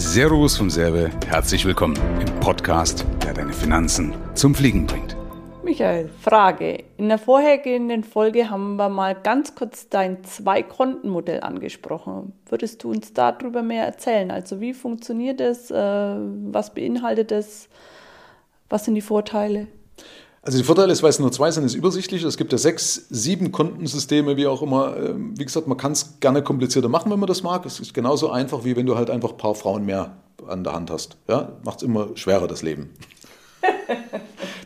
Servus vom Serve, herzlich willkommen im Podcast, der deine Finanzen zum Fliegen bringt. Michael, Frage. In der vorhergehenden Folge haben wir mal ganz kurz dein Zwei-Konten-Modell angesprochen. Würdest du uns darüber mehr erzählen? Also wie funktioniert das? Äh, was beinhaltet das? Was sind die Vorteile? Also die Vorteile ist, weil es nur zwei sind, ist übersichtlich. Es gibt ja sechs, sieben Kontensysteme, wie auch immer. Ähm, wie gesagt, man kann es gerne komplizierter machen, wenn man das mag. Es ist genauso einfach, wie wenn du halt einfach ein paar Frauen mehr an der Hand hast. Ja, macht es immer schwerer, das Leben.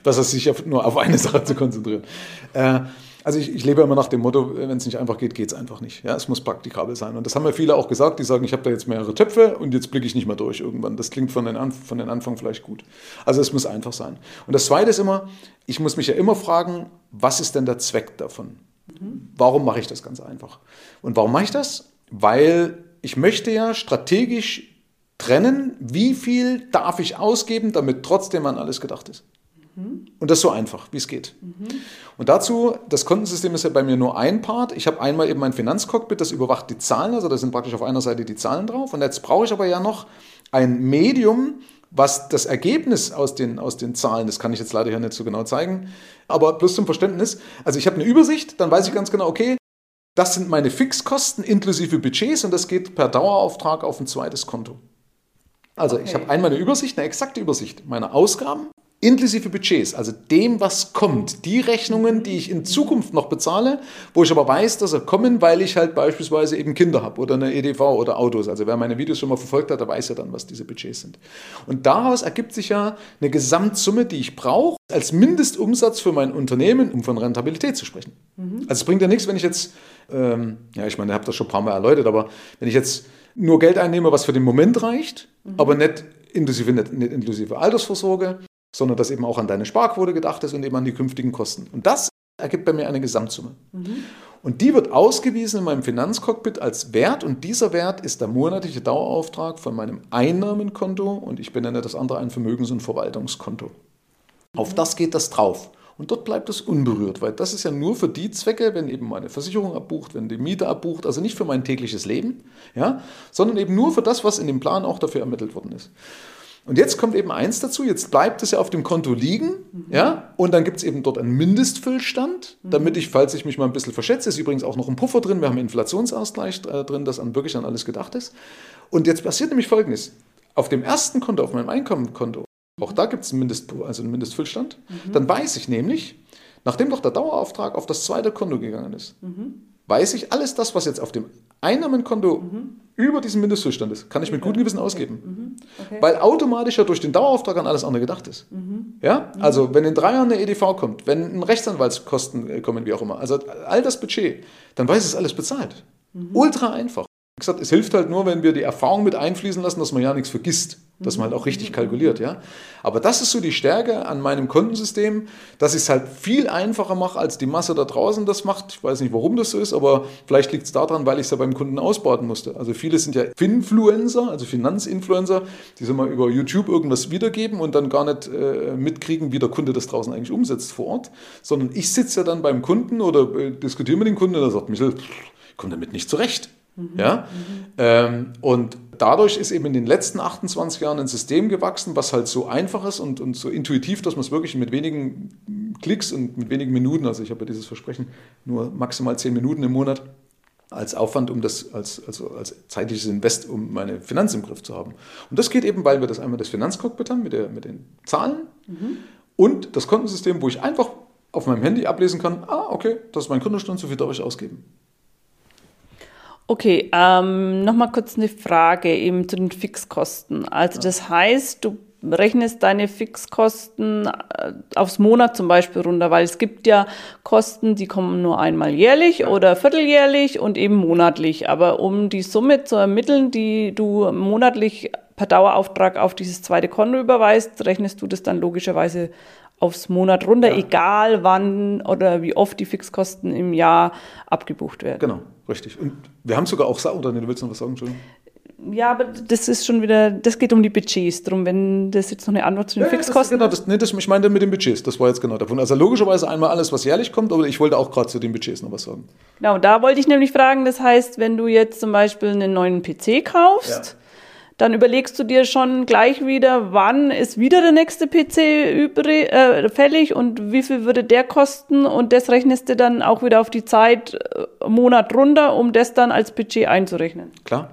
Besser sich nur auf eine Sache zu konzentrieren. Äh, also ich, ich, lebe immer nach dem Motto, wenn es nicht einfach geht, geht es einfach nicht. Ja, es muss praktikabel sein. Und das haben ja viele auch gesagt, die sagen, ich habe da jetzt mehrere Töpfe und jetzt blicke ich nicht mehr durch irgendwann. Das klingt von den, An von den Anfang vielleicht gut. Also es muss einfach sein. Und das Zweite ist immer, ich muss mich ja immer fragen, was ist denn der Zweck davon? Mhm. Warum mache ich das ganz einfach? Und warum mache ich das? Weil ich möchte ja strategisch trennen, wie viel darf ich ausgeben, damit trotzdem an alles gedacht ist. Und das so einfach, wie es geht. Mhm. Und dazu, das Kontensystem ist ja bei mir nur ein Part. Ich habe einmal eben mein Finanzcockpit, das überwacht die Zahlen, also da sind praktisch auf einer Seite die Zahlen drauf. Und jetzt brauche ich aber ja noch ein Medium, was das Ergebnis aus den, aus den Zahlen, das kann ich jetzt leider hier nicht so genau zeigen, aber bloß zum Verständnis. Also ich habe eine Übersicht, dann weiß ich ganz genau, okay, das sind meine Fixkosten inklusive Budgets und das geht per Dauerauftrag auf ein zweites Konto. Also okay. ich habe einmal eine Übersicht, eine exakte Übersicht meiner Ausgaben, inklusive Budgets, also dem, was kommt, die Rechnungen, die ich in Zukunft noch bezahle, wo ich aber weiß, dass sie kommen, weil ich halt beispielsweise eben Kinder habe oder eine EDV oder Autos. Also wer meine Videos schon mal verfolgt hat, der weiß ja dann, was diese Budgets sind. Und daraus ergibt sich ja eine Gesamtsumme, die ich brauche als Mindestumsatz für mein Unternehmen, um von Rentabilität zu sprechen. Mhm. Also es bringt ja nichts, wenn ich jetzt, ähm, ja, ich meine, ihr habt das schon ein paar Mal erläutert, aber wenn ich jetzt nur Geld einnehme, was für den Moment reicht, mhm. aber nicht inklusive, nicht inklusive Altersvorsorge, sondern dass eben auch an deine Sparquote gedacht ist und eben an die künftigen Kosten. Und das ergibt bei mir eine Gesamtsumme. Mhm. Und die wird ausgewiesen in meinem Finanzcockpit als Wert und dieser Wert ist der monatliche Dauerauftrag von meinem Einnahmenkonto und ich benenne das andere ein Vermögens- und Verwaltungskonto. Mhm. Auf das geht das drauf. Und dort bleibt es unberührt, weil das ist ja nur für die Zwecke, wenn eben meine Versicherung abbucht, wenn die Miete abbucht, also nicht für mein tägliches Leben, ja, sondern eben nur für das, was in dem Plan auch dafür ermittelt worden ist. Und jetzt kommt eben eins dazu, jetzt bleibt es ja auf dem Konto liegen, mhm. ja, und dann gibt es eben dort einen Mindestfüllstand, mhm. damit ich, falls ich mich mal ein bisschen verschätze, ist übrigens auch noch ein Puffer drin, wir haben einen Inflationsausgleich äh, drin, das an wirklich an alles gedacht ist. Und jetzt passiert nämlich Folgendes, auf dem ersten Konto, auf meinem Einkommenkonto, auch da gibt es einen, Mindest, also einen Mindestfüllstand, mhm. dann weiß ich nämlich, nachdem doch der Dauerauftrag auf das zweite Konto gegangen ist, mhm. weiß ich, alles das, was jetzt auf dem Einnahmenkonto mhm über diesen Mindestzustand ist, kann ich mit gutem Gewissen ausgeben. Mhm. Okay. Weil automatisch ja durch den Dauerauftrag an alles andere gedacht ist. Mhm. Ja? Mhm. Also wenn in drei Jahren eine EDV kommt, wenn ein Rechtsanwaltskosten äh, kommen, wie auch immer, also all das Budget, dann weiß es alles bezahlt. Mhm. Ultra einfach. Wie gesagt, es hilft halt nur, wenn wir die Erfahrung mit einfließen lassen, dass man ja nichts vergisst dass man halt auch richtig kalkuliert, ja. Aber das ist so die Stärke an meinem Kontensystem, dass ich es halt viel einfacher mache, als die Masse da draußen das macht. Ich weiß nicht, warum das so ist, aber vielleicht liegt es daran, weil ich es ja beim Kunden ausbauten musste. Also viele sind ja Finfluencer, also Finanzinfluencer, die so mal über YouTube irgendwas wiedergeben und dann gar nicht äh, mitkriegen, wie der Kunde das draußen eigentlich umsetzt vor Ort, sondern ich sitze ja dann beim Kunden oder äh, diskutiere mit dem Kunden und er sagt, Michael, ich komme damit nicht zurecht. Mhm. Ja? Mhm. Ähm, und dadurch ist eben in den letzten 28 Jahren ein System gewachsen, was halt so einfach ist und, und so intuitiv, dass man es wirklich mit wenigen Klicks und mit wenigen Minuten, also ich habe ja dieses Versprechen, nur maximal 10 Minuten im Monat als Aufwand, um das als, also als zeitliches Invest, um meine Finanzen im Griff zu haben. Und das geht eben, weil wir das einmal das Finanzcockpit haben mit, der, mit den Zahlen mhm. und das Kontensystem, wo ich einfach auf meinem Handy ablesen kann, ah, okay, das ist mein Kontostand, so viel darf ich ausgeben. Okay, ähm, nochmal kurz eine Frage eben zu den Fixkosten. Also das heißt, du rechnest deine Fixkosten äh, aufs Monat zum Beispiel runter, weil es gibt ja Kosten, die kommen nur einmal jährlich oder vierteljährlich und eben monatlich. Aber um die Summe zu ermitteln, die du monatlich per Dauerauftrag auf dieses zweite Konto überweist, rechnest du das dann logischerweise aufs Monat runter, ja. egal wann oder wie oft die Fixkosten im Jahr abgebucht werden. Genau, richtig. Und wir haben sogar auch, oder nee, du willst noch was sagen, Entschuldigung? Ja, aber das ist schon wieder, das geht um die Budgets. Darum, wenn das jetzt noch eine Antwort zu den ja, Fixkosten das, genau, das, nee, das, ich meine mit den Budgets, das war jetzt genau davon. Also logischerweise einmal alles, was jährlich kommt, aber ich wollte auch gerade zu den Budgets noch was sagen. Genau, da wollte ich nämlich fragen, das heißt, wenn du jetzt zum Beispiel einen neuen PC kaufst, ja dann überlegst du dir schon gleich wieder, wann ist wieder der nächste PC übrig, äh, fällig und wie viel würde der kosten und das rechnest du dann auch wieder auf die Zeit äh, Monat runter, um das dann als Budget einzurechnen. Klar.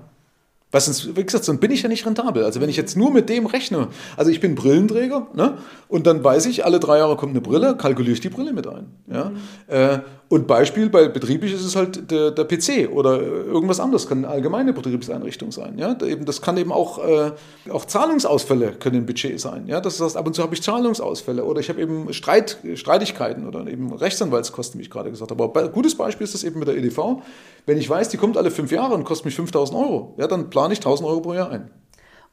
Was sonst, wie gesagt, sonst bin ich ja nicht rentabel. Also wenn ich jetzt nur mit dem rechne, also ich bin Brillenträger, ne? Und dann weiß ich, alle drei Jahre kommt eine Brille, kalkuliere ich die Brille mit ein. Ja? Mhm. Und Beispiel bei betrieblich ist es halt der, der, PC oder irgendwas anderes, kann eine allgemeine Betriebseinrichtung sein. Ja? Das kann eben auch, äh, auch Zahlungsausfälle können im Budget sein. Ja? Das heißt, ab und zu habe ich Zahlungsausfälle oder ich habe eben Streit, Streitigkeiten oder eben Rechtsanwaltskosten, wie ich gerade gesagt habe. Aber ein gutes Beispiel ist das eben mit der EDV. Wenn ich weiß, die kommt alle fünf Jahre und kostet mich 5000 Euro, ja, dann plane ich 1000 Euro pro Jahr ein.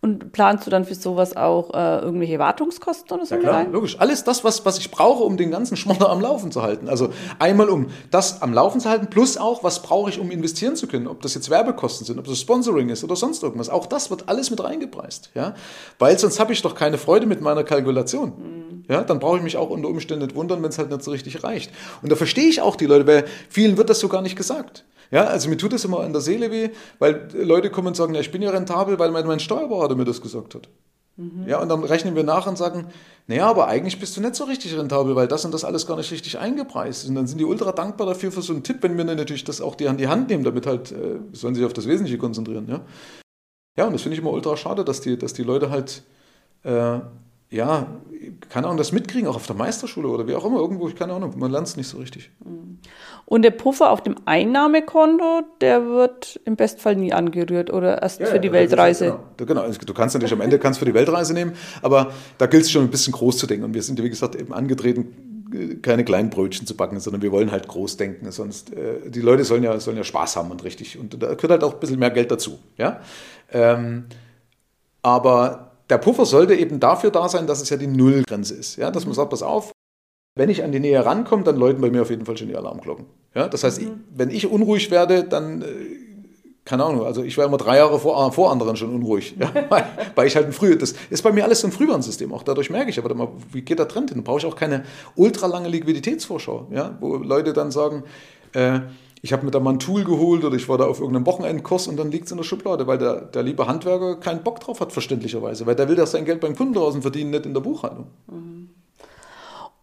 Und planst du dann für sowas auch äh, irgendwelche Wartungskosten oder so? Ja, klar, rein? logisch. Alles das, was, was ich brauche, um den ganzen Schmotter am Laufen zu halten. Also einmal um das am Laufen zu halten, plus auch, was brauche ich, um investieren zu können. Ob das jetzt Werbekosten sind, ob das Sponsoring ist oder sonst irgendwas. Auch das wird alles mit reingepreist. Ja? Weil sonst habe ich doch keine Freude mit meiner Kalkulation. Mhm. Ja? Dann brauche ich mich auch unter Umständen nicht wundern, wenn es halt nicht so richtig reicht. Und da verstehe ich auch die Leute, weil vielen wird das so gar nicht gesagt. Ja, also mir tut das immer an der Seele weh, weil Leute kommen und sagen, ja, ich bin ja rentabel, weil mein, mein Steuerberater mir das gesagt hat. Mhm. Ja, und dann rechnen wir nach und sagen, naja, aber eigentlich bist du nicht so richtig rentabel, weil das und das alles gar nicht richtig eingepreist ist. Und dann sind die ultra dankbar dafür für so einen Tipp, wenn wir dann natürlich das auch die an die Hand nehmen, damit halt, äh, sollen sich auf das Wesentliche konzentrieren. Ja, ja und das finde ich immer ultra schade, dass die, dass die Leute halt äh, ja, keine Ahnung, das mitkriegen, auch auf der Meisterschule oder wie auch immer, irgendwo, ich keine Ahnung, man lernt es nicht so richtig. Und der Puffer auf dem Einnahmekonto, der wird im Bestfall nie angerührt oder erst ja, für die Weltreise. Genau. genau, also du kannst natürlich am Ende kannst für die Weltreise nehmen, aber da gilt es schon ein bisschen groß zu denken. Und wir sind, wie gesagt, eben angetreten, keine kleinen Brötchen zu backen, sondern wir wollen halt groß denken. Sonst, äh, die Leute sollen ja, sollen ja Spaß haben und richtig. Und da gehört halt auch ein bisschen mehr Geld dazu. Ja? Ähm, aber der Puffer sollte eben dafür da sein, dass es ja die Nullgrenze ist. Ja, dass man sagt, pass auf, wenn ich an die Nähe rankomme, dann läuten bei mir auf jeden Fall schon die Alarmglocken. Ja, das heißt, mhm. ich, wenn ich unruhig werde, dann, äh, keine Ahnung, also ich war immer drei Jahre vor, vor anderen schon unruhig, ja, weil, weil, ich halt ein früher, das ist bei mir alles ein Frühwarnsystem, auch dadurch merke ich, aber mal, wie geht der Trend hin? Da brauche ich auch keine ultralange Liquiditätsvorschau, ja, wo Leute dann sagen, äh, ich habe mir da mal ein Tool geholt oder ich war da auf irgendeinem Wochenendkurs und dann liegt es in der Schublade, weil der, der liebe Handwerker keinen Bock drauf hat, verständlicherweise, weil der will das sein Geld beim Kunden draußen verdienen, nicht in der Buchhaltung.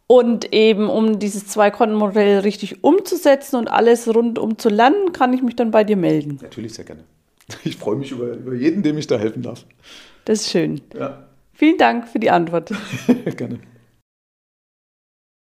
Und eben, um dieses Zwei-Konten-Modell richtig umzusetzen und alles rundum zu lernen, kann ich mich dann bei dir melden. Natürlich, sehr gerne. Ich freue mich über, über jeden, dem ich da helfen darf. Das ist schön. Ja. Vielen Dank für die Antwort. gerne.